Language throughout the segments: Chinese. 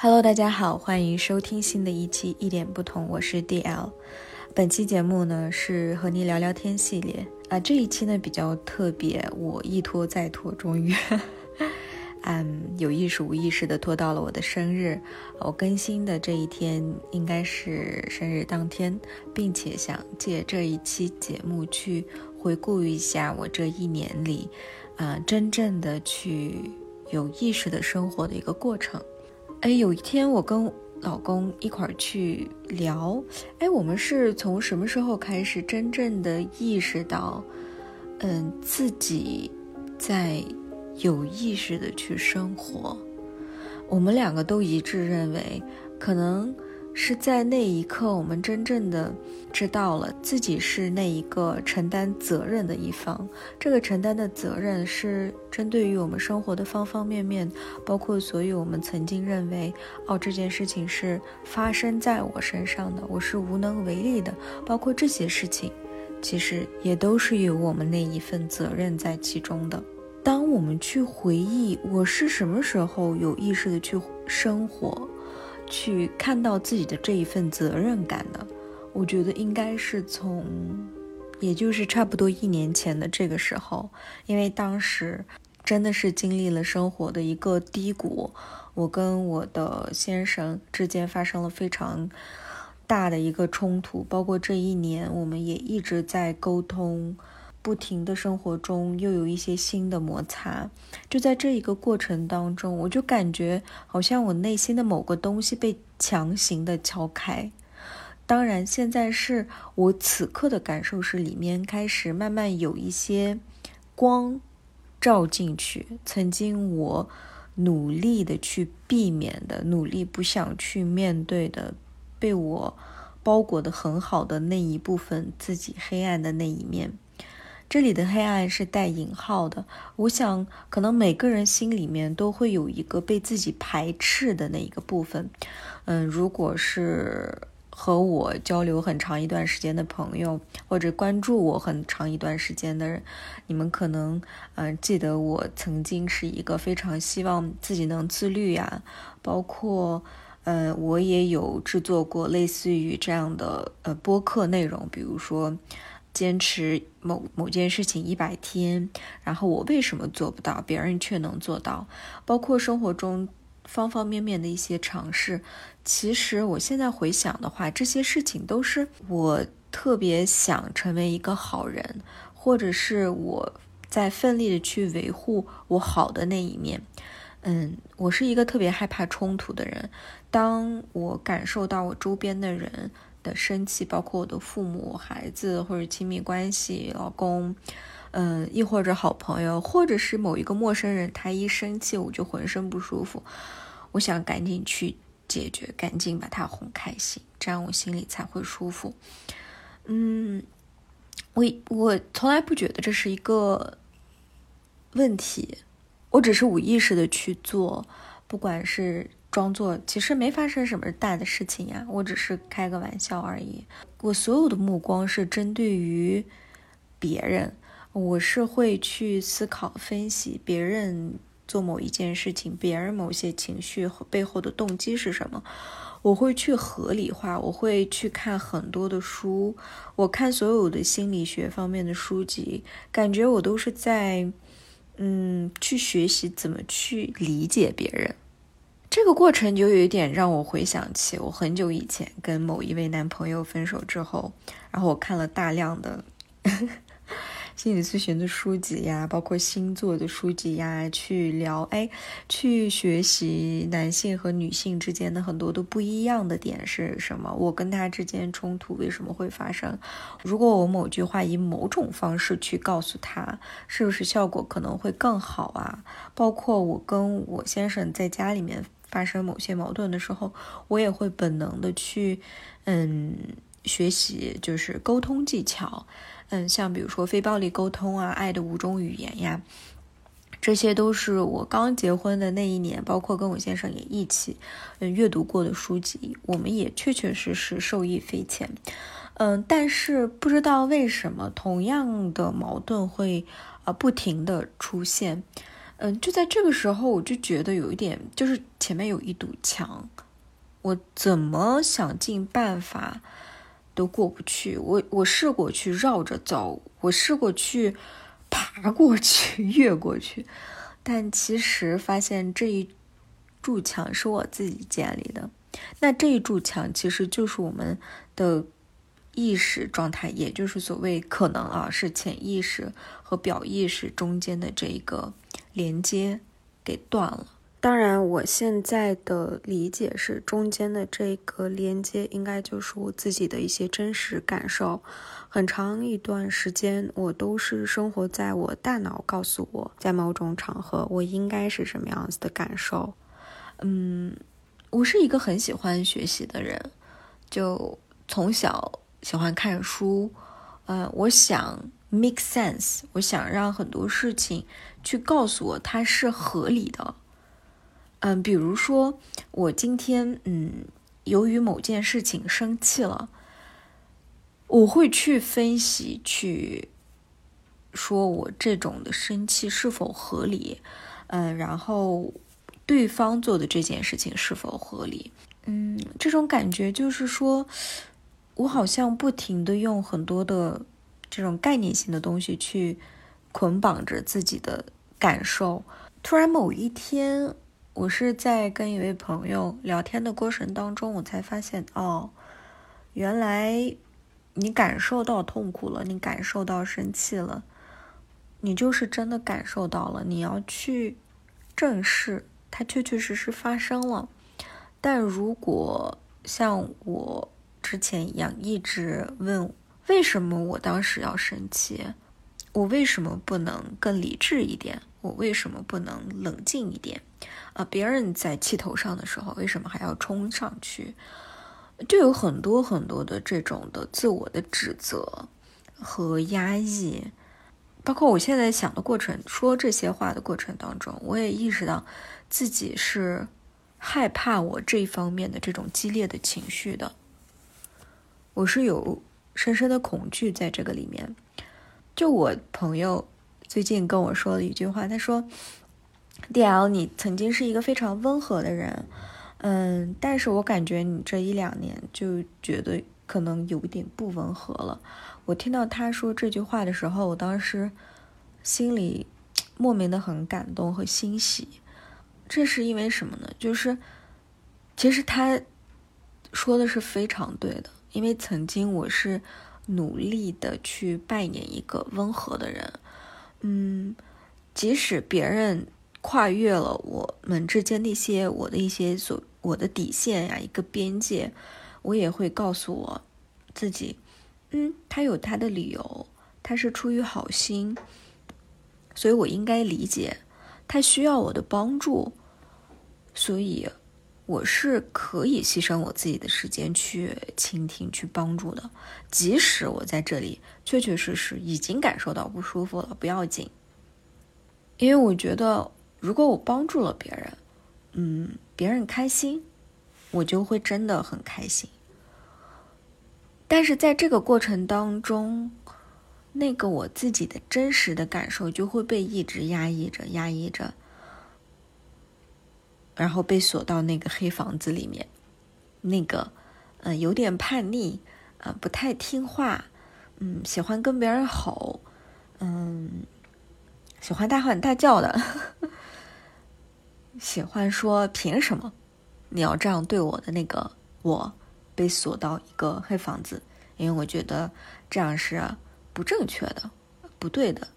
Hello，大家好，欢迎收听新的一期一点不同，我是 DL。本期节目呢是和你聊聊天系列啊，这一期呢比较特别，我一拖再拖，终于，嗯，有意识无意识的拖到了我的生日。我更新的这一天应该是生日当天，并且想借这一期节目去回顾一下我这一年里，啊，真正的去有意识的生活的一个过程。哎，有一天我跟老公一块儿去聊，哎，我们是从什么时候开始真正的意识到，嗯，自己在有意识的去生活？我们两个都一致认为，可能。是在那一刻，我们真正的知道了自己是那一个承担责任的一方。这个承担的责任是针对于我们生活的方方面面，包括所有我们曾经认为哦这件事情是发生在我身上的，我是无能为力的，包括这些事情，其实也都是有我们那一份责任在其中的。当我们去回忆我是什么时候有意识的去生活。去看到自己的这一份责任感的，我觉得应该是从，也就是差不多一年前的这个时候，因为当时真的是经历了生活的一个低谷，我跟我的先生之间发生了非常大的一个冲突，包括这一年我们也一直在沟通。不停的生活中又有一些新的摩擦，就在这一个过程当中，我就感觉好像我内心的某个东西被强行的敲开。当然，现在是我此刻的感受是里面开始慢慢有一些光照进去，曾经我努力的去避免的、努力不想去面对的，被我包裹的很好的那一部分自己黑暗的那一面。这里的黑暗是带引号的，我想可能每个人心里面都会有一个被自己排斥的那一个部分。嗯，如果是和我交流很长一段时间的朋友，或者关注我很长一段时间的人，你们可能嗯记得我曾经是一个非常希望自己能自律呀，包括嗯我也有制作过类似于这样的呃播客内容，比如说。坚持某某件事情一百天，然后我为什么做不到，别人却能做到？包括生活中方方面面的一些尝试，其实我现在回想的话，这些事情都是我特别想成为一个好人，或者是我在奋力的去维护我好的那一面。嗯，我是一个特别害怕冲突的人，当我感受到我周边的人。生气，包括我的父母、孩子或者亲密关系、老公，嗯，亦或者好朋友，或者是某一个陌生人，他一生气我就浑身不舒服，我想赶紧去解决，赶紧把他哄开心，这样我心里才会舒服。嗯，我我从来不觉得这是一个问题，我只是无意识的去做，不管是。装作其实没发生什么大的事情呀，我只是开个玩笑而已。我所有的目光是针对于别人，我是会去思考分析别人做某一件事情，别人某些情绪背后的动机是什么。我会去合理化，我会去看很多的书，我看所有的心理学方面的书籍，感觉我都是在嗯去学习怎么去理解别人。这个过程就有一点让我回想起我很久以前跟某一位男朋友分手之后，然后我看了大量的 心理咨询的书籍呀，包括星座的书籍呀，去聊哎，去学习男性和女性之间的很多都不一样的点是什么？我跟他之间冲突为什么会发生？如果我某句话以某种方式去告诉他，是不是效果可能会更好啊？包括我跟我先生在家里面。发生某些矛盾的时候，我也会本能的去，嗯，学习就是沟通技巧，嗯，像比如说非暴力沟通啊，爱的五种语言呀，这些都是我刚结婚的那一年，包括跟我先生也一起，嗯，阅读过的书籍，我们也确确实实受益匪浅，嗯，但是不知道为什么同样的矛盾会啊不停的出现。嗯，就在这个时候，我就觉得有一点，就是前面有一堵墙，我怎么想尽办法都过不去。我我试过去绕着走，我试过去爬过去、越过去，但其实发现这一柱墙是我自己建立的。那这一柱墙其实就是我们的。意识状态，也就是所谓可能啊，是潜意识和表意识中间的这一个连接给断了。当然，我现在的理解是，中间的这个连接应该就是我自己的一些真实感受。很长一段时间，我都是生活在我大脑告诉我，在某种场合我应该是什么样子的感受。嗯，我是一个很喜欢学习的人，就从小。喜欢看书，呃，我想 make sense，我想让很多事情去告诉我它是合理的，嗯，比如说我今天嗯，由于某件事情生气了，我会去分析，去说我这种的生气是否合理，嗯，然后对方做的这件事情是否合理，嗯，这种感觉就是说。我好像不停的用很多的这种概念性的东西去捆绑着自己的感受。突然某一天，我是在跟一位朋友聊天的过程当中，我才发现，哦，原来你感受到痛苦了，你感受到生气了，你就是真的感受到了。你要去正视它，确确实实发生了。但如果像我。之前一样，一直问为什么我当时要生气，我为什么不能更理智一点？我为什么不能冷静一点？啊，别人在气头上的时候，为什么还要冲上去？就有很多很多的这种的自我的指责和压抑，包括我现在想的过程，说这些话的过程当中，我也意识到自己是害怕我这方面的这种激烈的情绪的。我是有深深的恐惧在这个里面。就我朋友最近跟我说了一句话，他说：“D L，你曾经是一个非常温和的人，嗯，但是我感觉你这一两年就觉得可能有一点不温和了。”我听到他说这句话的时候，我当时心里莫名的很感动和欣喜。这是因为什么呢？就是其实他说的是非常对的。因为曾经我是努力的去扮演一个温和的人，嗯，即使别人跨越了我们之间那些我的一些所我的底线呀，一个边界，我也会告诉我自己，嗯，他有他的理由，他是出于好心，所以我应该理解他需要我的帮助，所以。我是可以牺牲我自己的时间去倾听、去帮助的，即使我在这里确确实实已经感受到不舒服了，不要紧。因为我觉得，如果我帮助了别人，嗯，别人开心，我就会真的很开心。但是在这个过程当中，那个我自己的真实的感受就会被一直压抑着、压抑着。然后被锁到那个黑房子里面，那个，嗯，有点叛逆，啊，不太听话，嗯，喜欢跟别人吼，嗯，喜欢大喊大叫的，喜欢说凭什么你要这样对我的那个我，被锁到一个黑房子，因为我觉得这样是不正确的，不对的，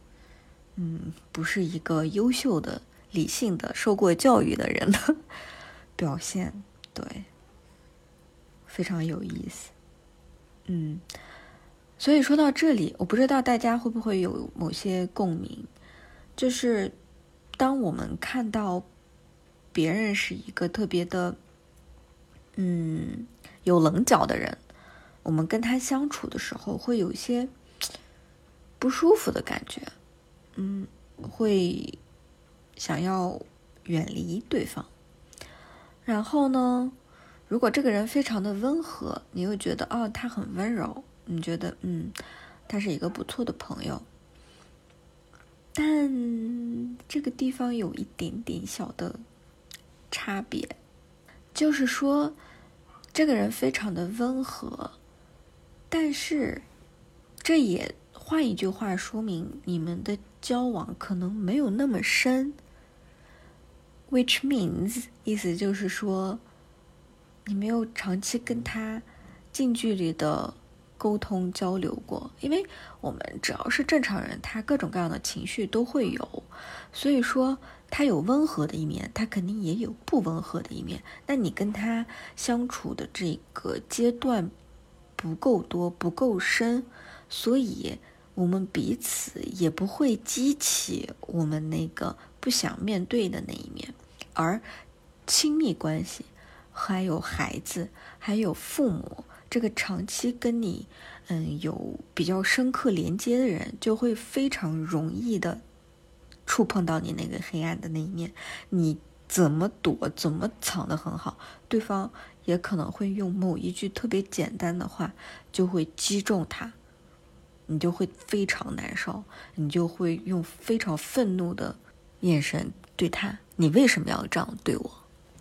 嗯，不是一个优秀的。理性的、受过教育的人的 表现，对，非常有意思。嗯，所以说到这里，我不知道大家会不会有某些共鸣，就是当我们看到别人是一个特别的，嗯，有棱角的人，我们跟他相处的时候，会有一些不舒服的感觉，嗯，会。想要远离对方，然后呢？如果这个人非常的温和，你又觉得哦，他很温柔，你觉得嗯，他是一个不错的朋友。但这个地方有一点点小的差别，就是说，这个人非常的温和，但是这也换一句话说明，你们的交往可能没有那么深。Which means，意思就是说，你没有长期跟他近距离的。沟通交流过，因为我们只要是正常人，他各种各样的情绪都会有，所以说他有温和的一面，他肯定也有不温和的一面。那你跟他相处的这个阶段不够多，不够深，所以我们彼此也不会激起我们那个不想面对的那一面。而亲密关系，还有孩子，还有父母。这个长期跟你，嗯，有比较深刻连接的人，就会非常容易的触碰到你那个黑暗的那一面。你怎么躲，怎么藏得很好，对方也可能会用某一句特别简单的话，就会击中他，你就会非常难受，你就会用非常愤怒的眼神对他，你为什么要这样对我？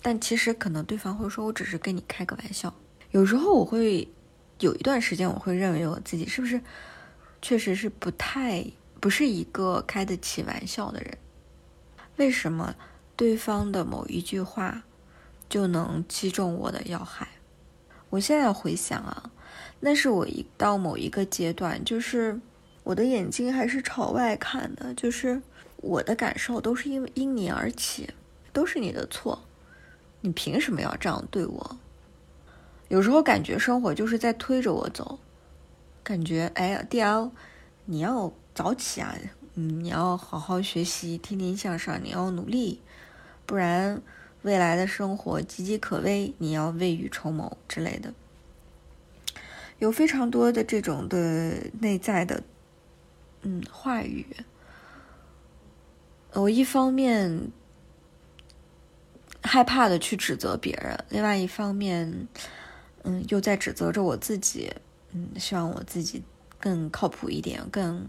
但其实可能对方会说，我只是跟你开个玩笑。有时候我会有一段时间，我会认为我自己是不是确实是不太不是一个开得起玩笑的人？为什么对方的某一句话就能击中我的要害？我现在回想啊，那是我一到某一个阶段，就是我的眼睛还是朝外看的，就是我的感受都是因为因你而起，都是你的错，你凭什么要这样对我？有时候感觉生活就是在推着我走，感觉哎呀，D.L，你要早起啊，你要好好学习，天天向上，你要努力，不然未来的生活岌岌可危，你要未雨绸缪之类的，有非常多的这种的内在的嗯话语，我一方面害怕的去指责别人，另外一方面。嗯，又在指责着我自己。嗯，希望我自己更靠谱一点，更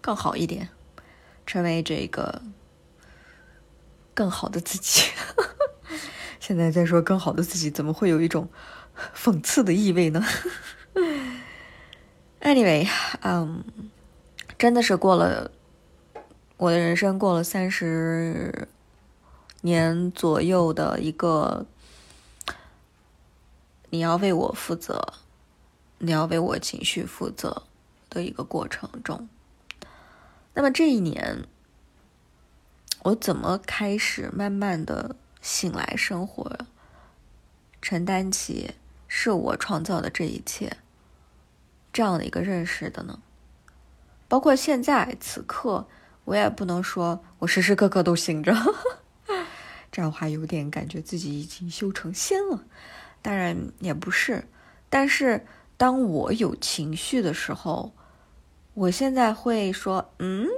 更好一点，成为这个更好的自己。现在在说更好的自己，怎么会有一种讽刺的意味呢？Anyway，嗯，真的是过了我的人生，过了三十。年左右的一个，你要为我负责，你要为我情绪负责的一个过程中。那么这一年，我怎么开始慢慢的醒来生活，承担起是我创造的这一切这样的一个认识的呢？包括现在此刻，我也不能说我时时刻刻都醒着。这样的话有点感觉自己已经修成仙了，当然也不是。但是当我有情绪的时候，我现在会说：“嗯，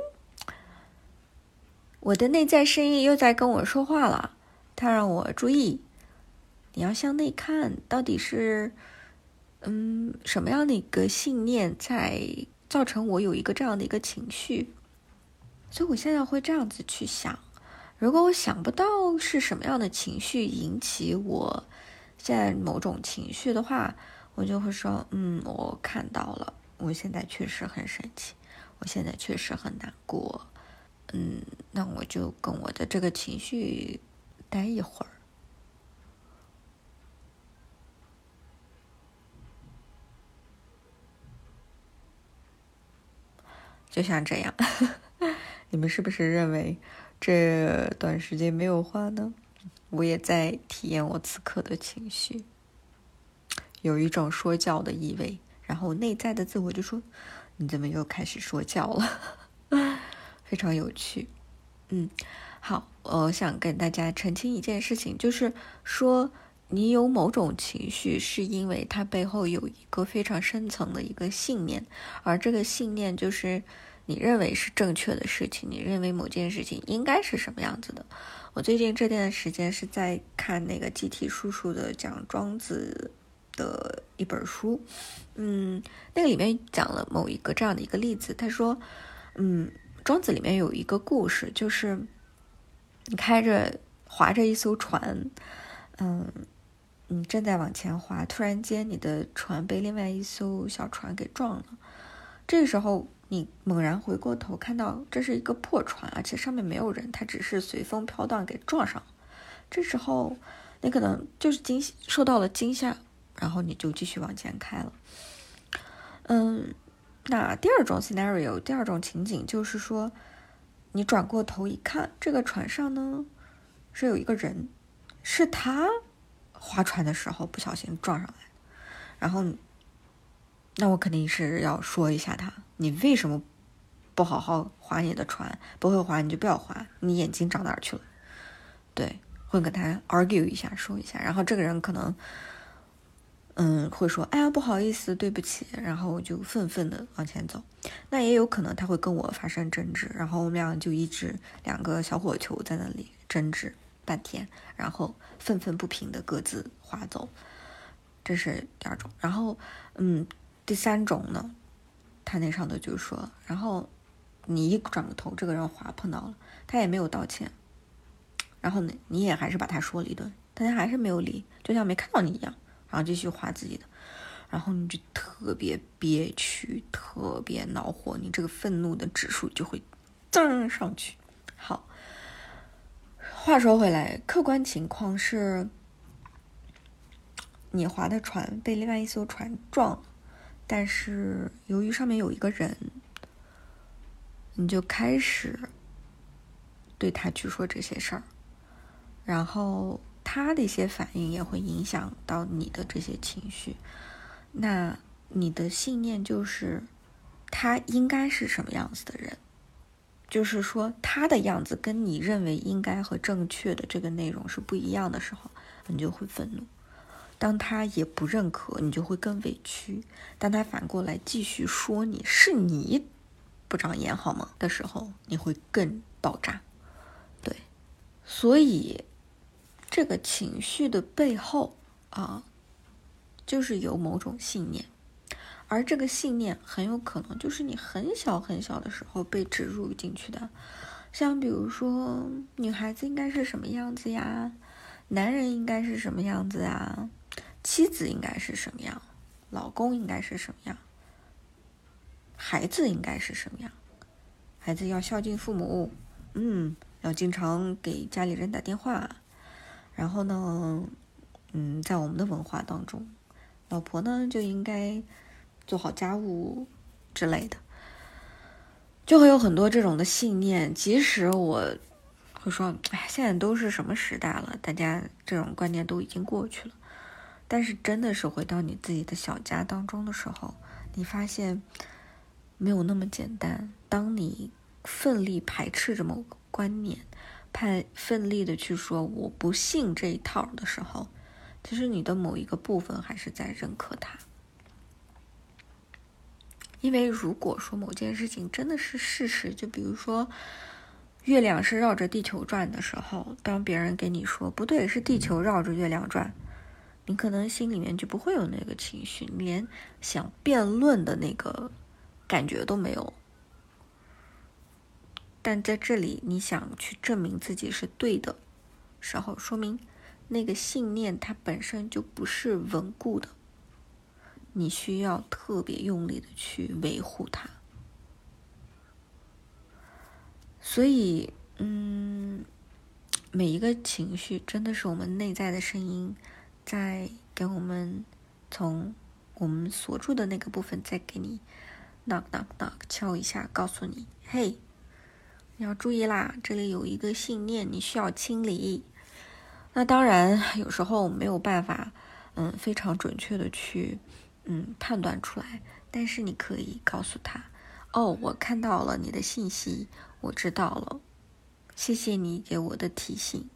我的内在声音又在跟我说话了。”他让我注意，你要向内看，到底是嗯什么样的一个信念在造成我有一个这样的一个情绪？所以我现在会这样子去想。如果我想不到是什么样的情绪引起我现在某种情绪的话，我就会说：“嗯，我看到了，我现在确实很生气，我现在确实很难过。嗯，那我就跟我的这个情绪待一会儿，就像这样。你们是不是认为？”这段时间没有话呢，我也在体验我此刻的情绪，有一种说教的意味。然后内在的自我就说：“你怎么又开始说教了？” 非常有趣。嗯，好，我想跟大家澄清一件事情，就是说你有某种情绪，是因为它背后有一个非常深层的一个信念，而这个信念就是。你认为是正确的事情，你认为某件事情应该是什么样子的？我最近这段时间是在看那个集体叔叔的讲庄子的一本书，嗯，那个里面讲了某一个这样的一个例子，他说，嗯，庄子里面有一个故事，就是你开着划着一艘船，嗯，你正在往前划，突然间你的船被另外一艘小船给撞了，这个时候你猛然回过头，看到这是一个破船，而且上面没有人，它只是随风飘荡给撞上，这时候。你可能就是惊受到了惊吓，然后你就继续往前开了。嗯，那第二种 scenario，第二种情景就是说，你转过头一看，这个船上呢是有一个人，是他划船的时候不小心撞上来，然后，那我肯定是要说一下他，你为什么不好好划你的船？不会划你就不要划，你眼睛长哪儿去了？对。会跟他 argue 一下，说一下，然后这个人可能，嗯，会说，哎呀，不好意思，对不起，然后就愤愤的往前走。那也有可能他会跟我发生争执，然后我们俩就一直两个小火球在那里争执半天，然后愤愤不平的各自划走。这是第二种。然后，嗯，第三种呢，他那上头就说，然后你一转过头，这个人划碰到了，他也没有道歉。然后呢，你也还是把他说了一顿，但他还是没有理，就像没看到你一样，然后继续划自己的，然后你就特别憋屈，特别恼火，你这个愤怒的指数就会增上去。好，话说回来，客观情况是，你划的船被另外一艘船撞了，但是由于上面有一个人，你就开始对他去说这些事儿。然后他的一些反应也会影响到你的这些情绪，那你的信念就是他应该是什么样子的人，就是说他的样子跟你认为应该和正确的这个内容是不一样的时候，你就会愤怒；当他也不认可，你就会更委屈；当他反过来继续说你是你不长眼好吗的时候，你会更爆炸。对，所以。这个情绪的背后啊，就是有某种信念，而这个信念很有可能就是你很小很小的时候被植入进去的。像比如说，女孩子应该是什么样子呀？男人应该是什么样子啊？妻子应该是什么样？老公应该是什么样？孩子应该是什么样？孩子要孝敬父母，嗯，要经常给家里人打电话。然后呢，嗯，在我们的文化当中，老婆呢就应该做好家务之类的，就会有很多这种的信念。即使我会说，哎，现在都是什么时代了，大家这种观念都已经过去了。但是真的是回到你自己的小家当中的时候，你发现没有那么简单。当你奋力排斥着某个观念。派奋力的去说我不信这一套的时候，其实你的某一个部分还是在认可它。因为如果说某件事情真的是事实，就比如说月亮是绕着地球转的时候，当别人给你说不对，是地球绕着月亮转，你可能心里面就不会有那个情绪，你连想辩论的那个感觉都没有。但在这里，你想去证明自己是对的时候，说明那个信念它本身就不是稳固的，你需要特别用力的去维护它。所以，嗯，每一个情绪真的是我们内在的声音，在给我们从我们锁住的那个部分，再给你 knock knock knock 敲一下，告诉你，嘿。你要注意啦，这里有一个信念，你需要清理。那当然，有时候没有办法，嗯，非常准确的去，嗯，判断出来。但是你可以告诉他，哦，我看到了你的信息，我知道了，谢谢你给我的提醒。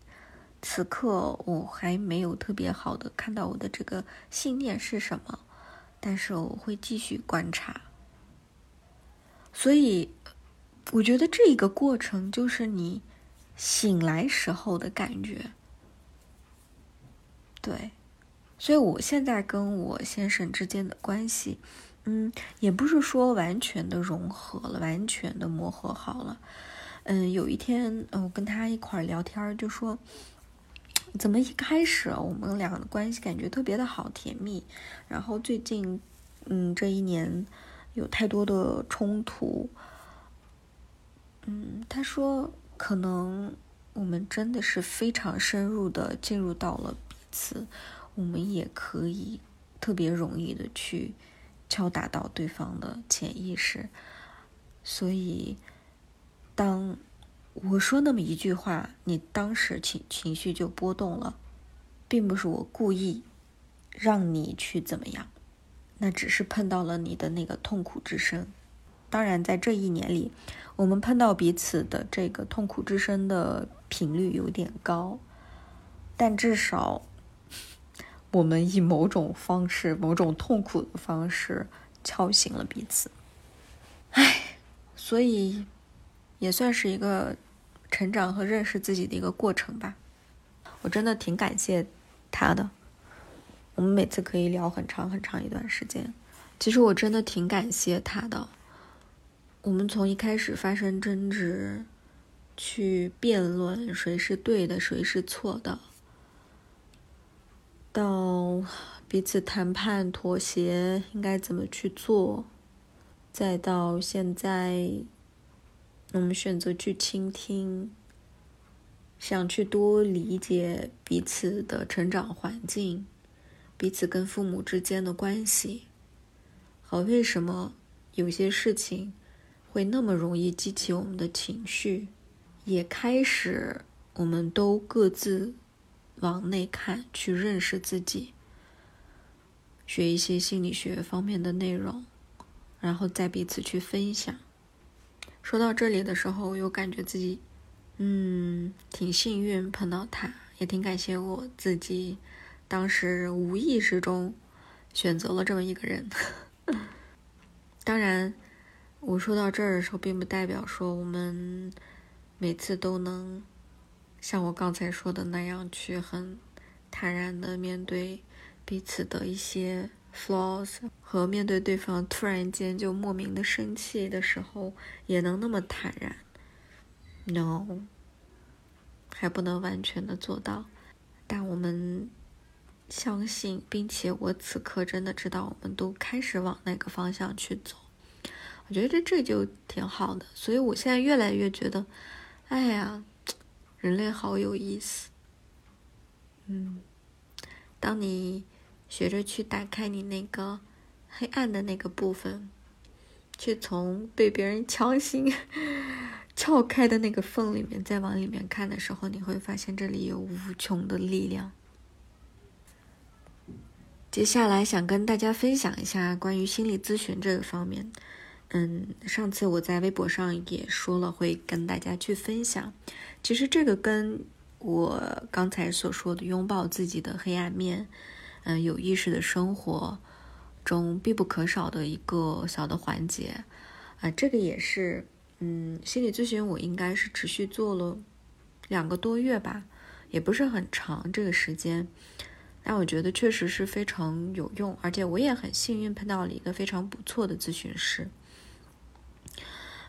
此刻我还没有特别好的看到我的这个信念是什么，但是我会继续观察。所以。我觉得这个过程就是你醒来时候的感觉，对，所以我现在跟我先生之间的关系，嗯，也不是说完全的融合了，完全的磨合好了。嗯，有一天，嗯我跟他一块聊天，就说，怎么一开始我们俩的关系感觉特别的好，甜蜜，然后最近，嗯，这一年有太多的冲突。嗯，他说可能我们真的是非常深入的进入到了彼此，我们也可以特别容易的去敲打到对方的潜意识，所以当我说那么一句话，你当时情情绪就波动了，并不是我故意让你去怎么样，那只是碰到了你的那个痛苦之声。当然，在这一年里，我们碰到彼此的这个痛苦之声的频率有点高，但至少我们以某种方式、某种痛苦的方式敲醒了彼此。唉，所以也算是一个成长和认识自己的一个过程吧。我真的挺感谢他的，我们每次可以聊很长很长一段时间。其实我真的挺感谢他的。我们从一开始发生争执，去辩论谁是对的，谁是错的，到彼此谈判妥协应该怎么去做，再到现在，我们选择去倾听，想去多理解彼此的成长环境，彼此跟父母之间的关系，和为什么有些事情。会那么容易激起我们的情绪，也开始我们都各自往内看，去认识自己，学一些心理学方面的内容，然后再彼此去分享。说到这里的时候，我又感觉自己，嗯，挺幸运碰到他，也挺感谢我自己，当时无意识中选择了这么一个人。当然。我说到这儿的时候，并不代表说我们每次都能像我刚才说的那样去很坦然的面对彼此的一些 flaws，和面对对方突然间就莫名的生气的时候也能那么坦然。No，还不能完全的做到，但我们相信，并且我此刻真的知道，我们都开始往那个方向去走。我觉得这这就挺好的，所以我现在越来越觉得，哎呀，人类好有意思。嗯，当你学着去打开你那个黑暗的那个部分，去从被别人强行 撬开的那个缝里面再往里面看的时候，你会发现这里有无穷的力量。接下来想跟大家分享一下关于心理咨询这个方面。嗯，上次我在微博上也说了，会跟大家去分享。其实这个跟我刚才所说的拥抱自己的黑暗面，嗯，有意识的生活中必不可少的一个小的环节啊，这个也是，嗯，心理咨询我应该是持续做了两个多月吧，也不是很长这个时间，但我觉得确实是非常有用，而且我也很幸运碰到了一个非常不错的咨询师。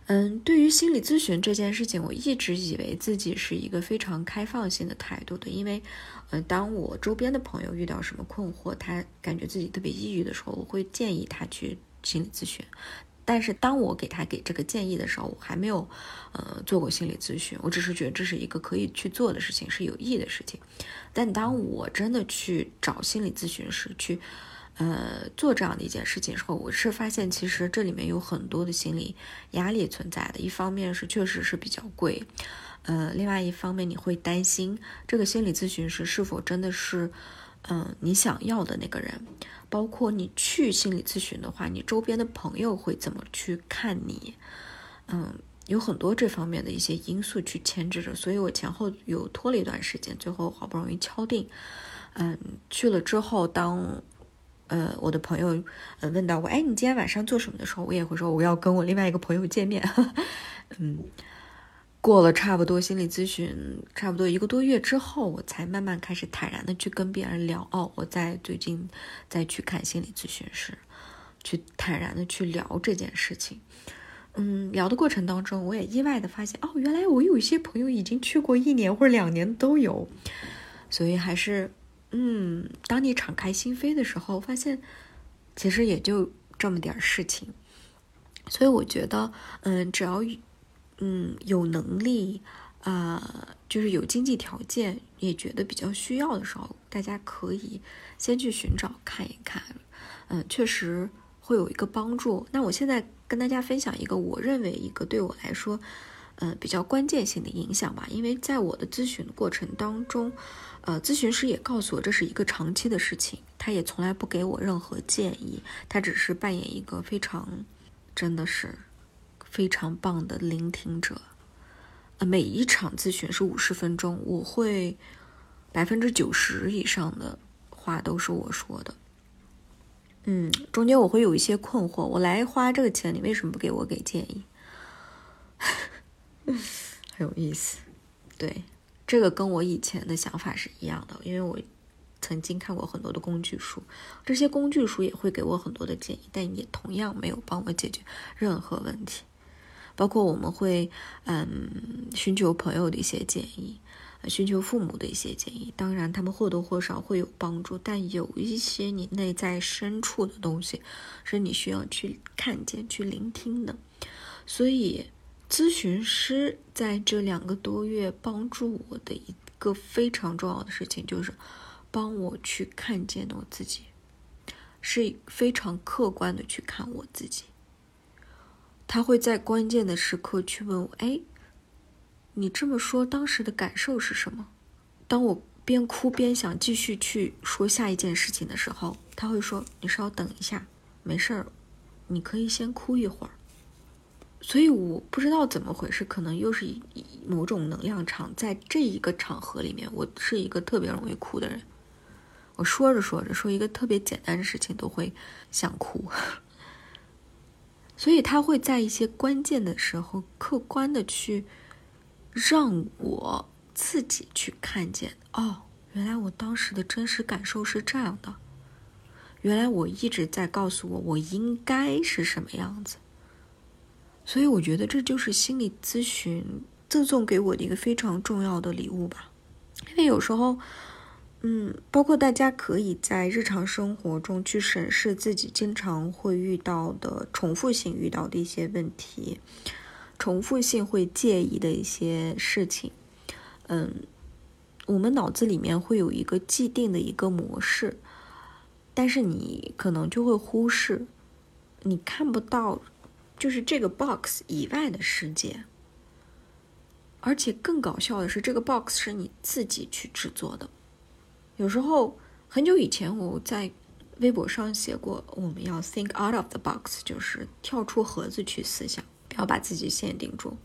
嗯，对于心理咨询这件事情，我一直以为自己是一个非常开放性的态度的，因为，呃，当我周边的朋友遇到什么困惑，他感觉自己特别抑郁的时候，我会建议他去心理咨询。但是当我给他给这个建议的时候，我还没有，呃，做过心理咨询，我只是觉得这是一个可以去做的事情，是有益的事情。但当我真的去找心理咨询师去。呃，做这样的一件事情的时候，我是发现其实这里面有很多的心理压力存在的。一方面是确实是比较贵，呃，另外一方面你会担心这个心理咨询师是否真的是，嗯，你想要的那个人。包括你去心理咨询的话，你周边的朋友会怎么去看你？嗯，有很多这方面的一些因素去牵制着。所以我前后有拖了一段时间，最后好不容易敲定，嗯，去了之后当。呃，我的朋友呃问到我，哎，你今天晚上做什么的时候，我也会说我要跟我另外一个朋友见面。嗯，过了差不多心理咨询差不多一个多月之后，我才慢慢开始坦然的去跟别人聊。哦，我在最近再去看心理咨询师，去坦然的去聊这件事情。嗯，聊的过程当中，我也意外的发现，哦，原来我有一些朋友已经去过一年或者两年都有。所以还是，嗯，当你敞开心扉的时候，发现其实也就这么点事情。所以我觉得，嗯，只要。嗯，有能力，啊，就是有经济条件，也觉得比较需要的时候，大家可以先去寻找看一看，嗯，确实会有一个帮助。那我现在跟大家分享一个我认为一个对我来说，嗯，比较关键性的影响吧。因为在我的咨询过程当中，呃，咨询师也告诉我这是一个长期的事情，他也从来不给我任何建议，他只是扮演一个非常，真的是。非常棒的聆听者，呃，每一场咨询是五十分钟，我会百分之九十以上的话都是我说的，嗯，中间我会有一些困惑，我来花这个钱，你为什么不给我给建议？很有意思，对，这个跟我以前的想法是一样的，因为我曾经看过很多的工具书，这些工具书也会给我很多的建议，但也同样没有帮我解决任何问题。包括我们会，嗯，寻求朋友的一些建议，寻求父母的一些建议。当然，他们或多或少会有帮助，但有一些你内在深处的东西，是你需要去看见、去聆听的。所以，咨询师在这两个多月帮助我的一个非常重要的事情，就是帮我去看见我自己，是非常客观的去看我自己。他会在关键的时刻去问我：“哎，你这么说当时的感受是什么？”当我边哭边想继续去说下一件事情的时候，他会说：“你稍等一下，没事儿，你可以先哭一会儿。”所以我不知道怎么回事，可能又是某种能量场在这一个场合里面，我是一个特别容易哭的人。我说着说着说一个特别简单的事情都会想哭。所以他会在一些关键的时候，客观的去让我自己去看见哦，原来我当时的真实感受是这样的，原来我一直在告诉我我应该是什么样子。所以我觉得这就是心理咨询赠送给我的一个非常重要的礼物吧，因为有时候。嗯，包括大家可以在日常生活中去审视自己经常会遇到的重复性遇到的一些问题，重复性会介意的一些事情。嗯，我们脑子里面会有一个既定的一个模式，但是你可能就会忽视，你看不到就是这个 box 以外的世界。而且更搞笑的是，这个 box 是你自己去制作的。有时候很久以前，我在微博上写过，我们要 think out of the box，就是跳出盒子去思想，不要把自己限定住。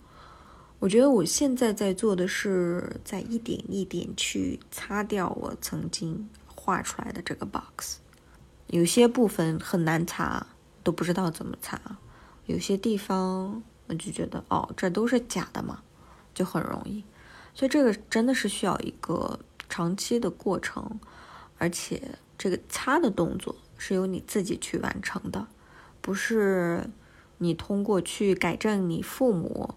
我觉得我现在在做的是，在一点一点去擦掉我曾经画出来的这个 box。有些部分很难擦，都不知道怎么擦；有些地方我就觉得，哦，这都是假的嘛，就很容易。所以这个真的是需要一个。长期的过程，而且这个擦的动作是由你自己去完成的，不是你通过去改正你父母，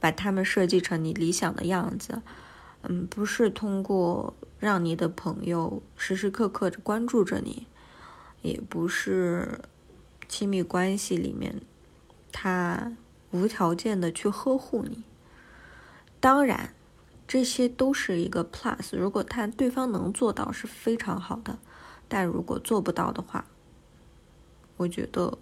把他们设计成你理想的样子，嗯，不是通过让你的朋友时时刻刻的关注着你，也不是亲密关系里面他无条件的去呵护你，当然。这些都是一个 plus，如果他对方能做到是非常好的，但如果做不到的话，我觉得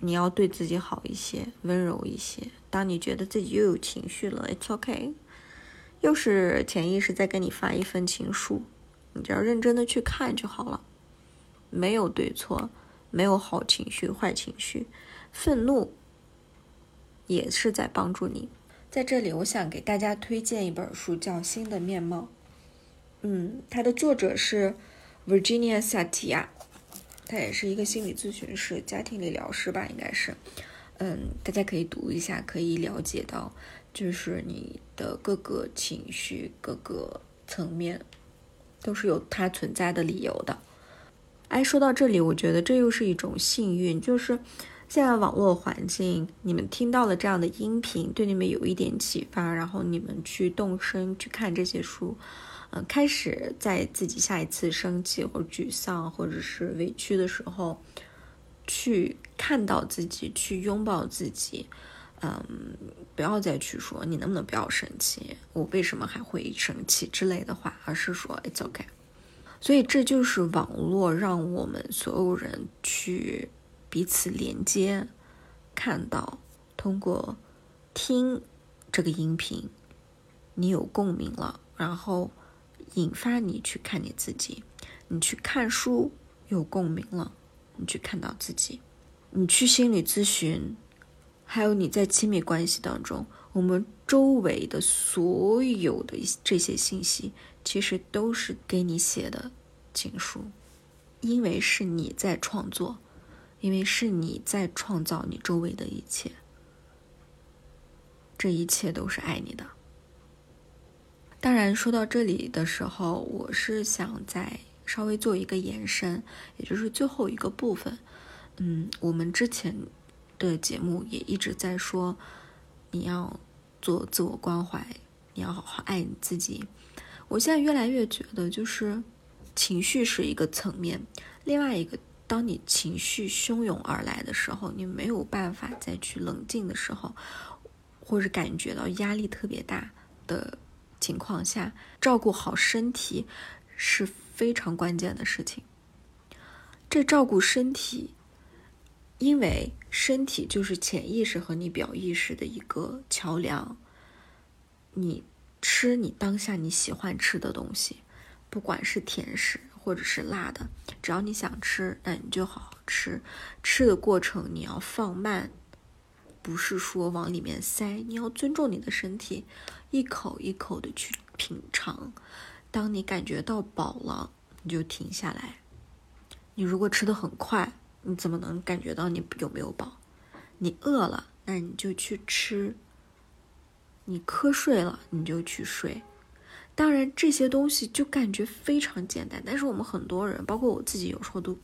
你要对自己好一些，温柔一些。当你觉得自己又有情绪了，it's ok，又是潜意识在跟你发一份情书，你只要认真的去看就好了，没有对错，没有好情绪、坏情绪，愤怒也是在帮助你。在这里，我想给大家推荐一本书，叫《新的面貌》。嗯，它的作者是 Virginia Satia，他也是一个心理咨询师、家庭理疗师吧，应该是。嗯，大家可以读一下，可以了解到，就是你的各个情绪、各个层面，都是有它存在的理由的。哎，说到这里，我觉得这又是一种幸运，就是现在网络环境，你们听到了这样的音频，对你们有一点启发，然后你们去动身去看这些书，嗯，开始在自己下一次生气或者沮丧或者是委屈的时候，去看到自己，去拥抱自己，嗯，不要再去说你能不能不要生气，我为什么还会生气之类的话，而是说 It's OK。所以这就是网络让我们所有人去彼此连接，看到通过听这个音频，你有共鸣了，然后引发你去看你自己，你去看书有共鸣了，你去看到自己，你去心理咨询，还有你在亲密关系当中，我们周围的所有的这些信息。其实都是给你写的情书，因为是你在创作，因为是你在创造你周围的一切，这一切都是爱你的。当然，说到这里的时候，我是想再稍微做一个延伸，也就是最后一个部分。嗯，我们之前的节目也一直在说，你要做自我关怀，你要好好爱你自己。我现在越来越觉得，就是情绪是一个层面，另外一个，当你情绪汹涌而来的时候，你没有办法再去冷静的时候，或者感觉到压力特别大的情况下，照顾好身体是非常关键的事情。这照顾身体，因为身体就是潜意识和你表意识的一个桥梁，你。吃你当下你喜欢吃的东西，不管是甜食或者是辣的，只要你想吃，那你就好好吃。吃的过程你要放慢，不是说往里面塞，你要尊重你的身体，一口一口的去品尝。当你感觉到饱了，你就停下来。你如果吃的很快，你怎么能感觉到你有没有饱？你饿了，那你就去吃。你瞌睡了，你就去睡。当然，这些东西就感觉非常简单，但是我们很多人，包括我自己，有时候都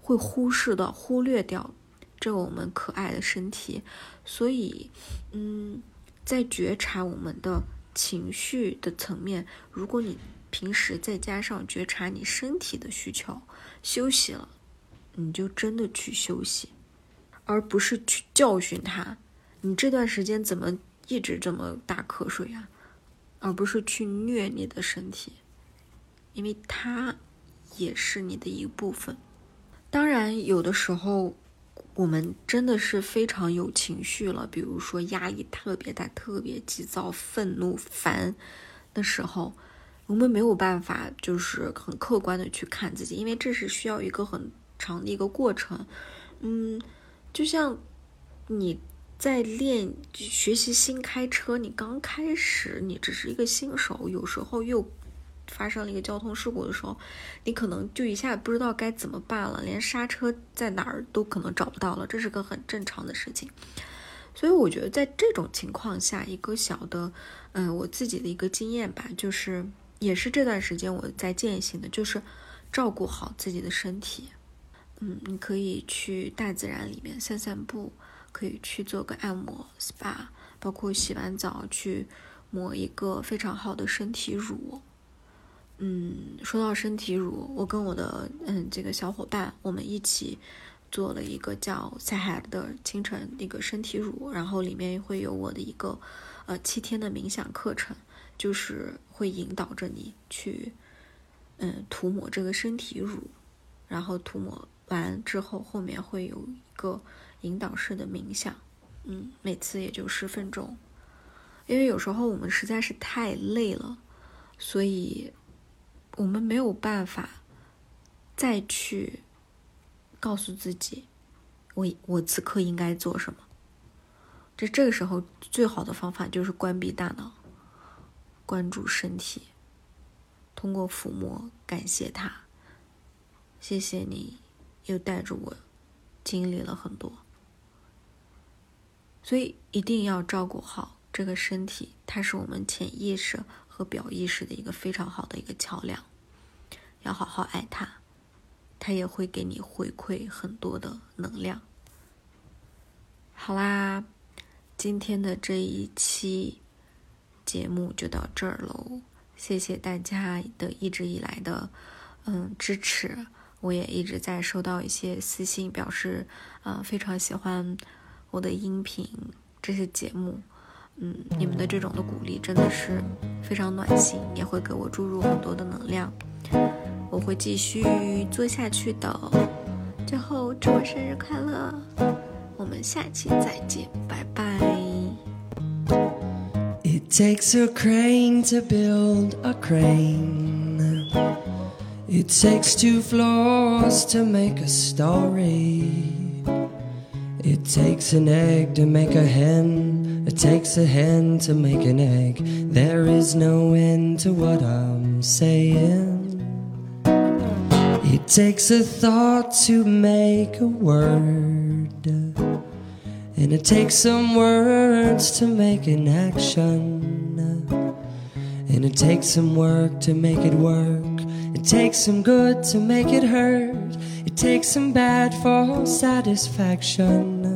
会忽视到、忽略掉这我们可爱的身体。所以，嗯，在觉察我们的情绪的层面，如果你平时再加上觉察你身体的需求，休息了，你就真的去休息，而不是去教训他。你这段时间怎么？一直这么打瞌睡啊，而不是去虐你的身体，因为它也是你的一部分。当然，有的时候我们真的是非常有情绪了，比如说压力特别大、特别急躁、愤怒、烦的时候，我们没有办法就是很客观的去看自己，因为这是需要一个很长的一个过程。嗯，就像你。在练学习新开车，你刚开始，你只是一个新手，有时候又发生了一个交通事故的时候，你可能就一下不知道该怎么办了，连刹车在哪儿都可能找不到了，这是个很正常的事情。所以我觉得在这种情况下，一个小的，嗯，我自己的一个经验吧，就是也是这段时间我在践行的，就是照顾好自己的身体。嗯，你可以去大自然里面散散步。可以去做个按摩 SPA，包括洗完澡去抹一个非常好的身体乳。嗯，说到身体乳，我跟我的嗯这个小伙伴，我们一起做了一个叫 Sahad 的清晨那个身体乳，然后里面会有我的一个呃七天的冥想课程，就是会引导着你去嗯涂抹这个身体乳，然后涂抹完之后，后面会有一个。引导式的冥想，嗯，每次也就十分钟，因为有时候我们实在是太累了，所以我们没有办法再去告诉自己，我我此刻应该做什么。这这个时候最好的方法就是关闭大脑，关注身体，通过抚摸感谢他，谢谢你又带着我经历了很多。所以一定要照顾好这个身体，它是我们潜意识和表意识的一个非常好的一个桥梁，要好好爱它，它也会给你回馈很多的能量。好啦，今天的这一期节目就到这儿喽，谢谢大家的一直以来的嗯支持，我也一直在收到一些私信，表示呃非常喜欢我的音频这些节目。嗯，你们的这种的鼓励真的是非常暖心，也会给我注入很多的能量。我会继续做下去的。最后，祝我生日快乐！我们下期再见，拜拜。It takes a crane to build a crane. It takes two floors to make a story. It takes an egg to make a hen. It takes a hen to make an egg. There is no end to what I'm saying. It takes a thought to make a word. And it takes some words to make an action. And it takes some work to make it work. It takes some good to make it hurt. It takes some bad for satisfaction.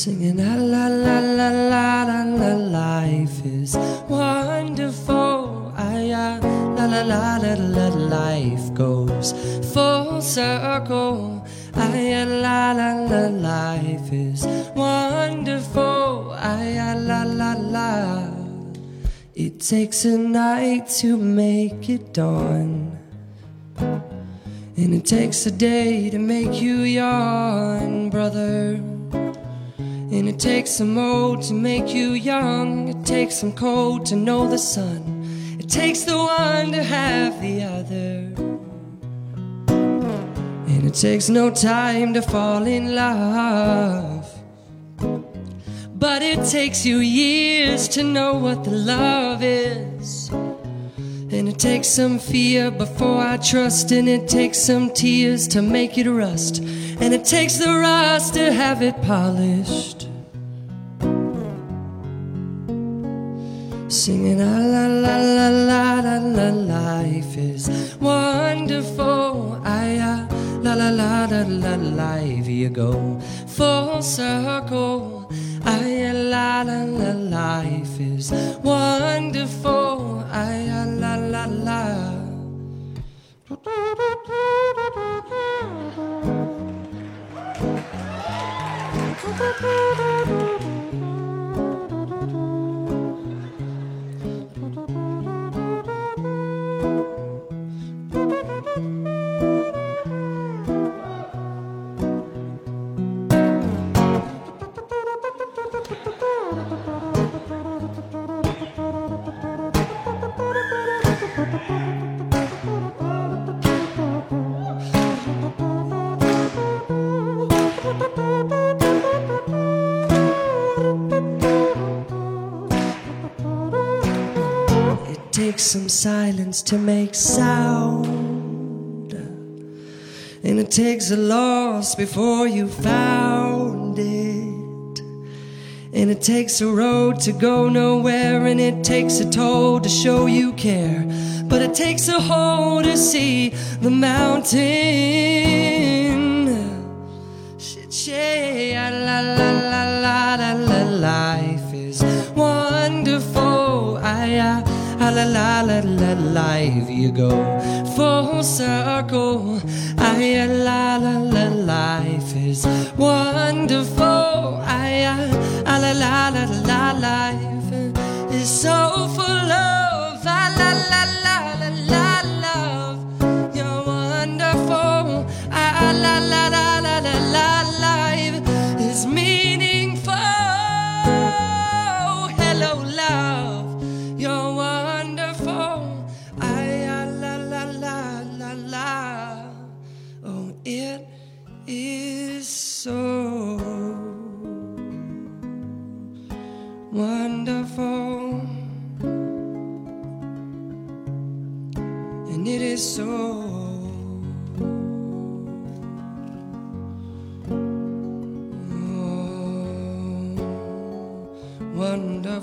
Singing la la la la la la life is wonderful. I, uh, la la la la la life goes full circle. I, la la la life is wonderful. I, la la la. It takes a night to make it dawn. And it takes a day to make you yawn, brother. And it takes some old to make you young. It takes some cold to know the sun. It takes the one to have the other. And it takes no time to fall in love. But it takes you years to know what the love is. And it takes some fear before I trust, and it takes some tears to make it rust, and it takes the rust to have it polished. Singing la la la la la la la life is wonderful. I la la la la la life you go full circle. I la la la life is wonderful. I la la la. Bye-bye. Some silence to make sound. And it takes a loss before you found it. And it takes a road to go nowhere, and it takes a toll to show you care. But it takes a hole to see the mountain. La la la life you go full circle. I la la la life is wonderful. I la la la la life is so full of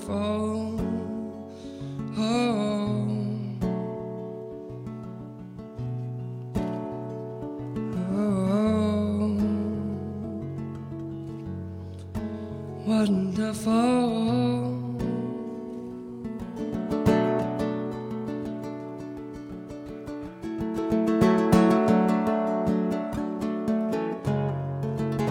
fall